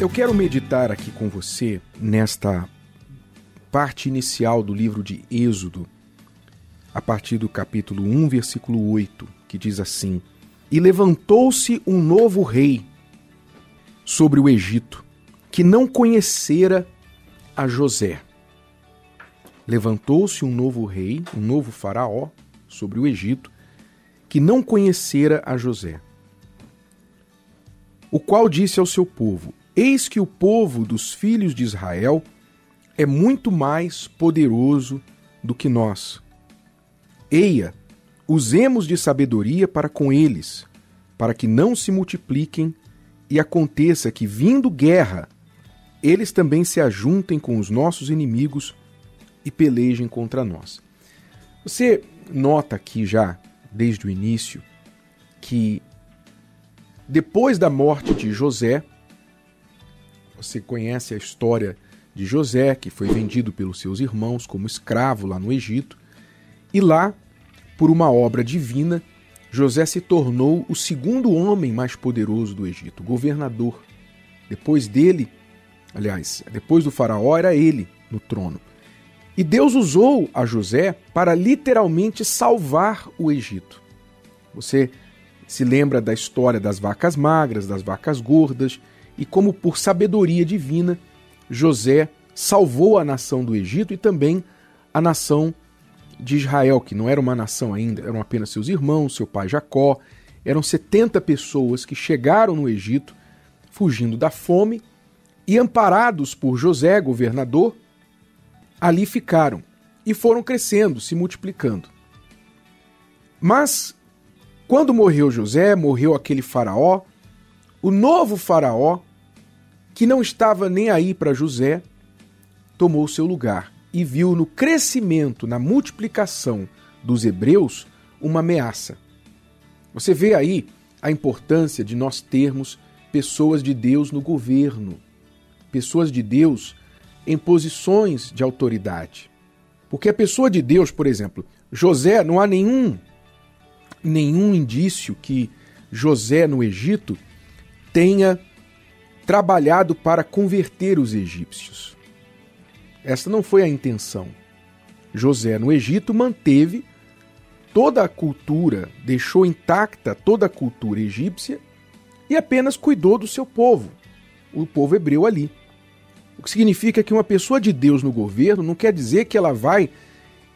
Eu quero meditar aqui com você nesta parte inicial do livro de Êxodo, a partir do capítulo 1, versículo 8, que diz assim: E levantou-se um novo rei sobre o Egito, que não conhecera a José. Levantou-se um novo rei, um novo faraó sobre o Egito, que não conhecera a José. O qual disse ao seu povo: Eis que o povo dos filhos de Israel é muito mais poderoso do que nós. Eia, usemos de sabedoria para com eles, para que não se multipliquem e aconteça que, vindo guerra, eles também se ajuntem com os nossos inimigos e pelejem contra nós. Você nota aqui já, desde o início, que depois da morte de José, você conhece a história de José, que foi vendido pelos seus irmãos como escravo lá no Egito, e lá, por uma obra divina, José se tornou o segundo homem mais poderoso do Egito, governador. Depois dele, aliás, depois do faraó, era ele no trono. E Deus usou a José para literalmente salvar o Egito. Você se lembra da história das vacas magras, das vacas gordas, e como por sabedoria divina, José salvou a nação do Egito e também a nação de Israel, que não era uma nação ainda, eram apenas seus irmãos, seu pai Jacó. Eram 70 pessoas que chegaram no Egito fugindo da fome e, amparados por José, governador, ali ficaram e foram crescendo, se multiplicando. Mas, quando morreu José, morreu aquele faraó, o novo faraó, que não estava nem aí para José, tomou seu lugar e viu no crescimento, na multiplicação dos hebreus, uma ameaça. Você vê aí a importância de nós termos pessoas de Deus no governo, pessoas de Deus em posições de autoridade. Porque a pessoa de Deus, por exemplo, José, não há nenhum nenhum indício que José no Egito tenha trabalhado para converter os egípcios. Esta não foi a intenção. José no Egito manteve toda a cultura, deixou intacta toda a cultura egípcia e apenas cuidou do seu povo, o povo hebreu ali. O que significa que uma pessoa de Deus no governo não quer dizer que ela vai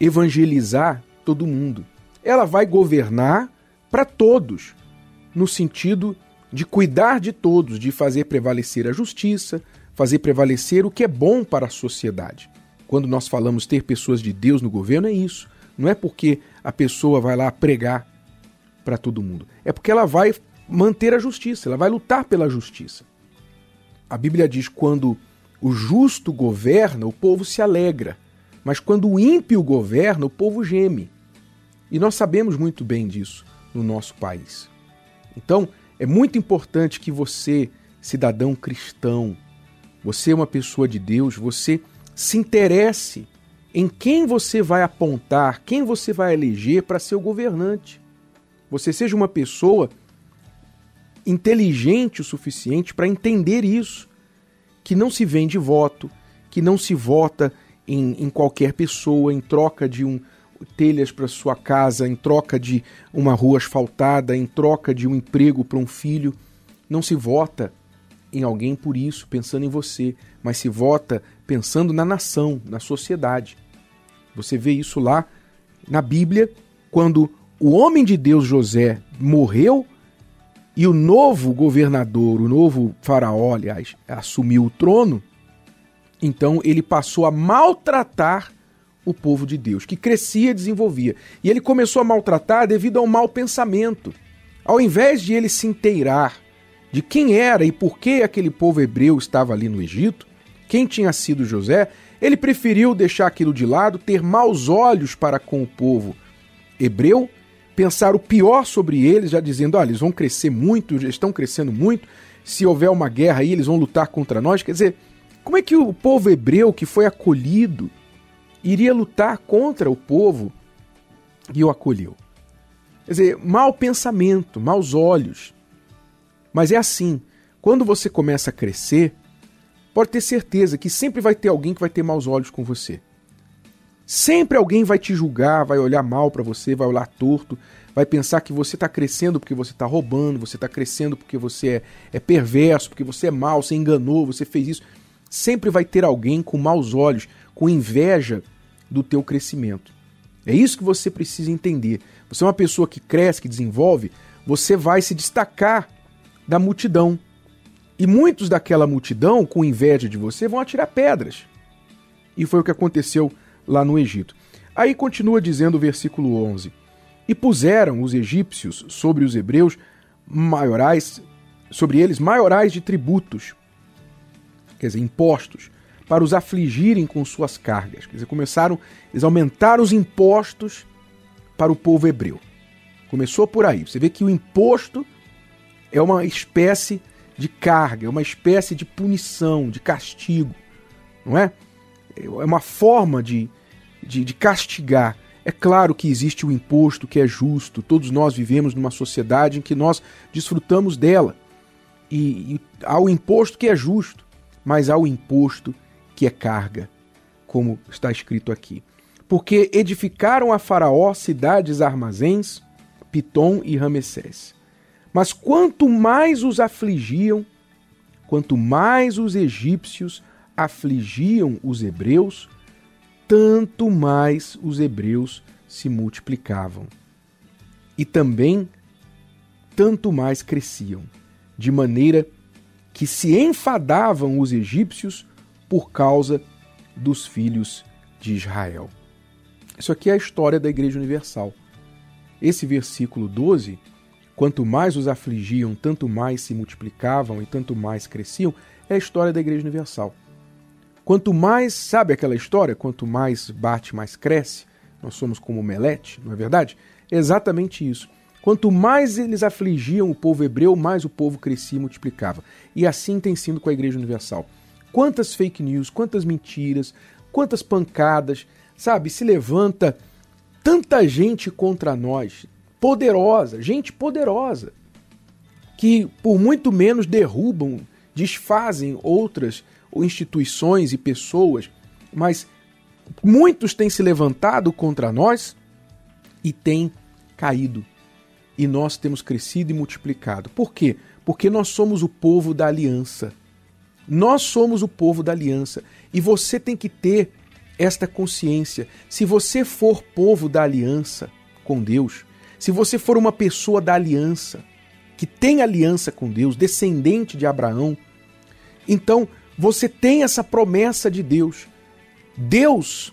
evangelizar todo mundo. Ela vai governar para todos, no sentido de cuidar de todos, de fazer prevalecer a justiça, fazer prevalecer o que é bom para a sociedade. Quando nós falamos ter pessoas de Deus no governo, é isso. Não é porque a pessoa vai lá pregar para todo mundo. É porque ela vai manter a justiça, ela vai lutar pela justiça. A Bíblia diz: quando o justo governa, o povo se alegra. Mas quando o ímpio governa, o povo geme. E nós sabemos muito bem disso no nosso país. Então, é muito importante que você, cidadão cristão, você é uma pessoa de Deus, você se interesse em quem você vai apontar, quem você vai eleger para ser o governante. Você seja uma pessoa inteligente o suficiente para entender isso, que não se vende voto, que não se vota em, em qualquer pessoa em troca de um telhas para sua casa, em troca de uma rua asfaltada, em troca de um emprego para um filho. Não se vota em alguém por isso, pensando em você, mas se vota pensando na nação, na sociedade. Você vê isso lá na Bíblia, quando o homem de Deus José morreu e o novo governador, o novo faraó, aliás, assumiu o trono, então ele passou a maltratar o povo de Deus, que crescia e desenvolvia. E ele começou a maltratar devido ao mau pensamento. Ao invés de ele se inteirar de quem era e por que aquele povo hebreu estava ali no Egito, quem tinha sido José, ele preferiu deixar aquilo de lado, ter maus olhos para com o povo hebreu, pensar o pior sobre eles, já dizendo: olha, eles vão crescer muito, já estão crescendo muito, se houver uma guerra aí, eles vão lutar contra nós. Quer dizer, como é que o povo hebreu que foi acolhido iria lutar contra o povo que o acolheu? Quer dizer, mau pensamento, maus olhos. Mas é assim, quando você começa a crescer, pode ter certeza que sempre vai ter alguém que vai ter maus olhos com você. Sempre alguém vai te julgar, vai olhar mal para você, vai olhar torto, vai pensar que você está crescendo porque você está roubando, você está crescendo porque você é, é perverso, porque você é mal, você enganou, você fez isso. Sempre vai ter alguém com maus olhos, com inveja do teu crescimento. É isso que você precisa entender. Você é uma pessoa que cresce, que desenvolve, você vai se destacar da multidão. E muitos daquela multidão, com inveja de você, vão atirar pedras. E foi o que aconteceu lá no Egito. Aí continua dizendo o versículo 11: E puseram os egípcios sobre os hebreus maiorais, sobre eles maiorais de tributos, quer dizer, impostos, para os afligirem com suas cargas. Quer dizer, começaram, eles aumentaram os impostos para o povo hebreu. Começou por aí. Você vê que o imposto é uma espécie de carga, é uma espécie de punição, de castigo, não é? É uma forma de, de, de castigar. É claro que existe o imposto que é justo, todos nós vivemos numa sociedade em que nós desfrutamos dela. E, e há o imposto que é justo, mas há o imposto que é carga, como está escrito aqui. Porque edificaram a Faraó cidades armazéns, Pitom e Ramessés. Mas quanto mais os afligiam, quanto mais os egípcios afligiam os hebreus, tanto mais os hebreus se multiplicavam. E também tanto mais cresciam, de maneira que se enfadavam os egípcios por causa dos filhos de Israel. Isso aqui é a história da Igreja Universal. Esse versículo 12, quanto mais os afligiam, tanto mais se multiplicavam e tanto mais cresciam, é a história da Igreja Universal. Quanto mais, sabe aquela história? Quanto mais bate, mais cresce. Nós somos como Melete, não é verdade? É exatamente isso. Quanto mais eles afligiam o povo hebreu, mais o povo crescia e multiplicava. E assim tem sido com a Igreja Universal. Quantas fake news, quantas mentiras, quantas pancadas, sabe? Se levanta tanta gente contra nós, poderosa, gente poderosa, que por muito menos derrubam, desfazem outras instituições e pessoas, mas muitos têm se levantado contra nós e têm caído. E nós temos crescido e multiplicado. Por quê? Porque nós somos o povo da aliança. Nós somos o povo da aliança. E você tem que ter esta consciência. Se você for povo da aliança com Deus, se você for uma pessoa da aliança, que tem aliança com Deus, descendente de Abraão, então você tem essa promessa de Deus. Deus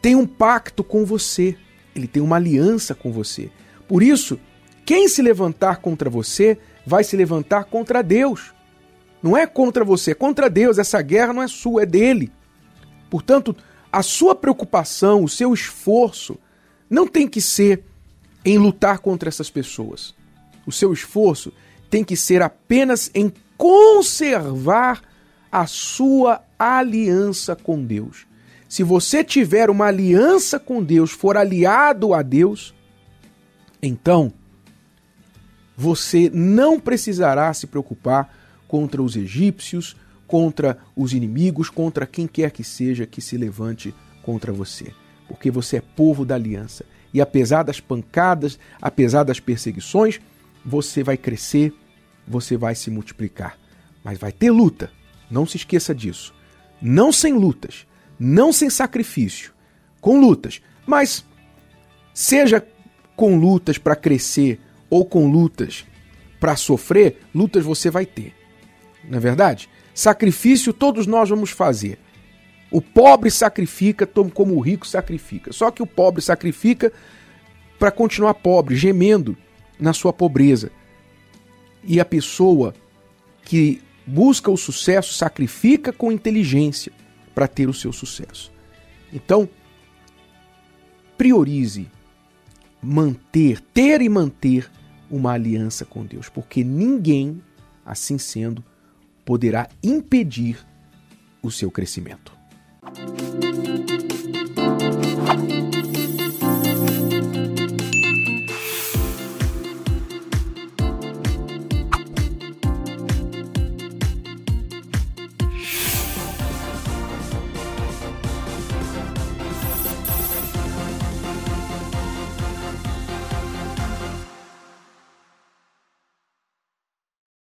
tem um pacto com você, ele tem uma aliança com você. Por isso, quem se levantar contra você vai se levantar contra Deus. Não é contra você, é contra Deus. Essa guerra não é sua, é dele. Portanto, a sua preocupação, o seu esforço, não tem que ser em lutar contra essas pessoas. O seu esforço tem que ser apenas em conservar a sua aliança com Deus. Se você tiver uma aliança com Deus, for aliado a Deus, então você não precisará se preocupar contra os egípcios, contra os inimigos, contra quem quer que seja que se levante contra você, porque você é povo da aliança. E apesar das pancadas, apesar das perseguições, você vai crescer, você vai se multiplicar. Mas vai ter luta, não se esqueça disso. Não sem lutas, não sem sacrifício, com lutas, mas seja com lutas para crescer ou com lutas para sofrer, lutas você vai ter. Não é verdade? Sacrifício todos nós vamos fazer. O pobre sacrifica como o rico sacrifica. Só que o pobre sacrifica para continuar pobre, gemendo na sua pobreza. E a pessoa que busca o sucesso, sacrifica com inteligência para ter o seu sucesso. Então, priorize manter, ter e manter uma aliança com Deus, porque ninguém, assim sendo, poderá impedir o seu crescimento.